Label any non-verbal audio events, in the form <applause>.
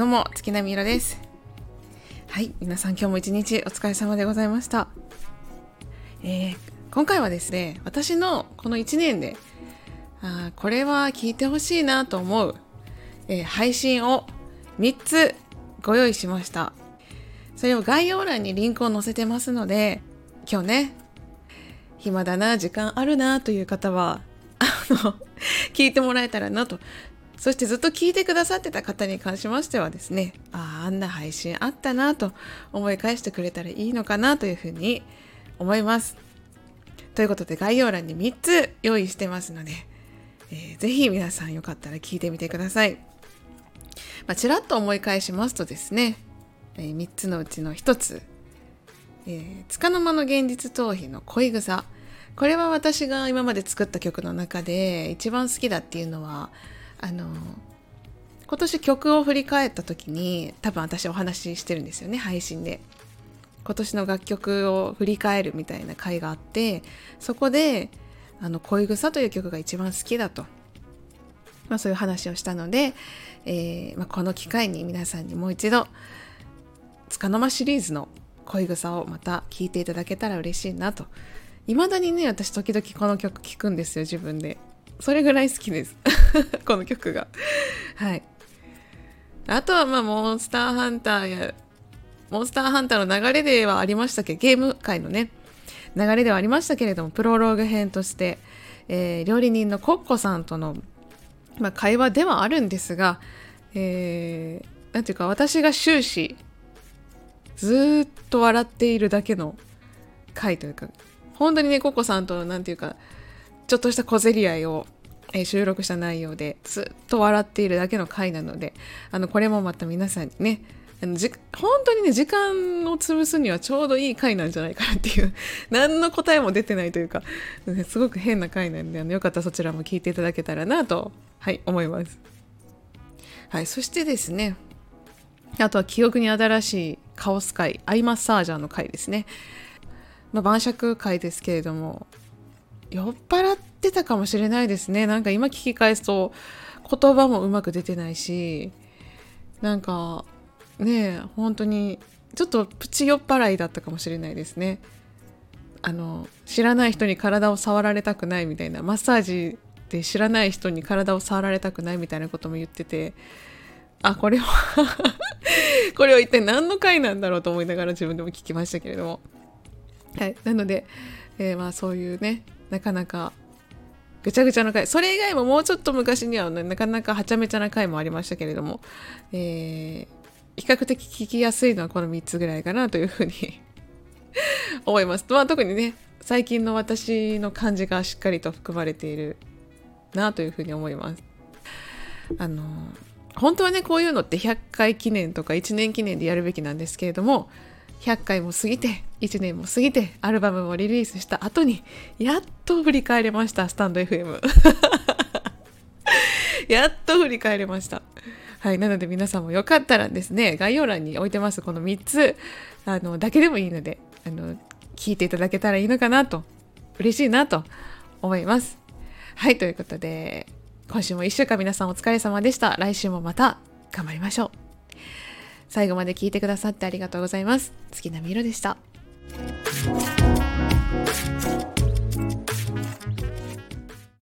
どうも月並みろです。はい皆さん今日も一日お疲れ様でございました。えー、今回はですね私のこの1年であこれは聞いてほしいなと思う、えー、配信を3つご用意しました。それを概要欄にリンクを載せてますので今日ね暇だな時間あるなという方はあの聞いてもらえたらなとそしてずっと聞いてくださってた方に関しましてはですね、ああ、あんな配信あったなと思い返してくれたらいいのかなというふうに思います。ということで概要欄に3つ用意してますので、えー、ぜひ皆さんよかったら聞いてみてください。まあ、ちらっと思い返しますとですね、えー、3つのうちの1つ、えー、束の間の現実逃避の恋草。これは私が今まで作った曲の中で一番好きだっていうのは、あの今年曲を振り返った時に多分私お話ししてるんですよね配信で。今年の楽曲を振り返るみたいな回があってそこであの恋草という曲が一番好きだと、まあ、そういう話をしたので、えー、まあ、この機会に皆さんにもう一度つかの間シリーズの恋草をまた聴いていただけたら嬉しいなと。未だにね私時々この曲聴くんですよ自分で。それぐらい好きです。<laughs> この曲が。はい。あとはまあモンスターハンターやモンスターハンターの流れではありましたけどゲーム界のね流れではありましたけれどもプロローグ編として、えー、料理人のコッコさんとの、まあ、会話ではあるんですが、えー、ていうか私が終始ずっと笑っているだけの回というか本当にねコッコさんとなんていうかちょっとした小競り合いを、えー、収録した内容でずっと笑っているだけの回なのであのこれもまた皆さんにねあのじ本当にね時間を潰すにはちょうどいい回なんじゃないかなっていう <laughs> 何の答えも出てないというかすごく変な回なんであのよかったらそちらも聞いていただけたらなとはい思います。はいそしてですねあとは記憶に新しいカオス回アイマッサージャーの回ですね。まあ、晩酌会ですけれども酔っ払ってたかもしれないですね。なんか今聞き返すと言葉もうまく出てないし、なんかね本当にちょっとプチ酔っ払いだったかもしれないですね。あの知らない人に体を触られたくないみたいなマッサージで知らない人に体を触られたくないみたいなことも言っててあこれは <laughs> これは一体何の回なんだろうと思いながら自分でも聞きましたけれどもはいなので、えー、まあそういうねなかなかぐちゃぐちゃな回それ以外ももうちょっと昔には、ね、なかなかはちゃめちゃな回もありましたけれども、えー、比較的聞きやすいのはこの3つぐらいかなというふうに <laughs> 思います。まあ、特にね最近の私の感じがしっかりと含まれているなというふうに思います。あの本当はねこういうのって100回記念とか1年記念でやるべきなんですけれども100回も過ぎて1年も過ぎてアルバムもリリースした後にやっと振り返れましたスタンド FM <laughs> やっと振り返れました。はいなので皆さんもよかったらですね概要欄に置いてますこの3つあのだけでもいいのであの聞いていただけたらいいのかなと嬉しいなと思います。はいということで今週も1週間皆さんお疲れ様でした。来週もまた頑張りましょう。最後まで聞いてくださってありがとうございます。月並みろでした。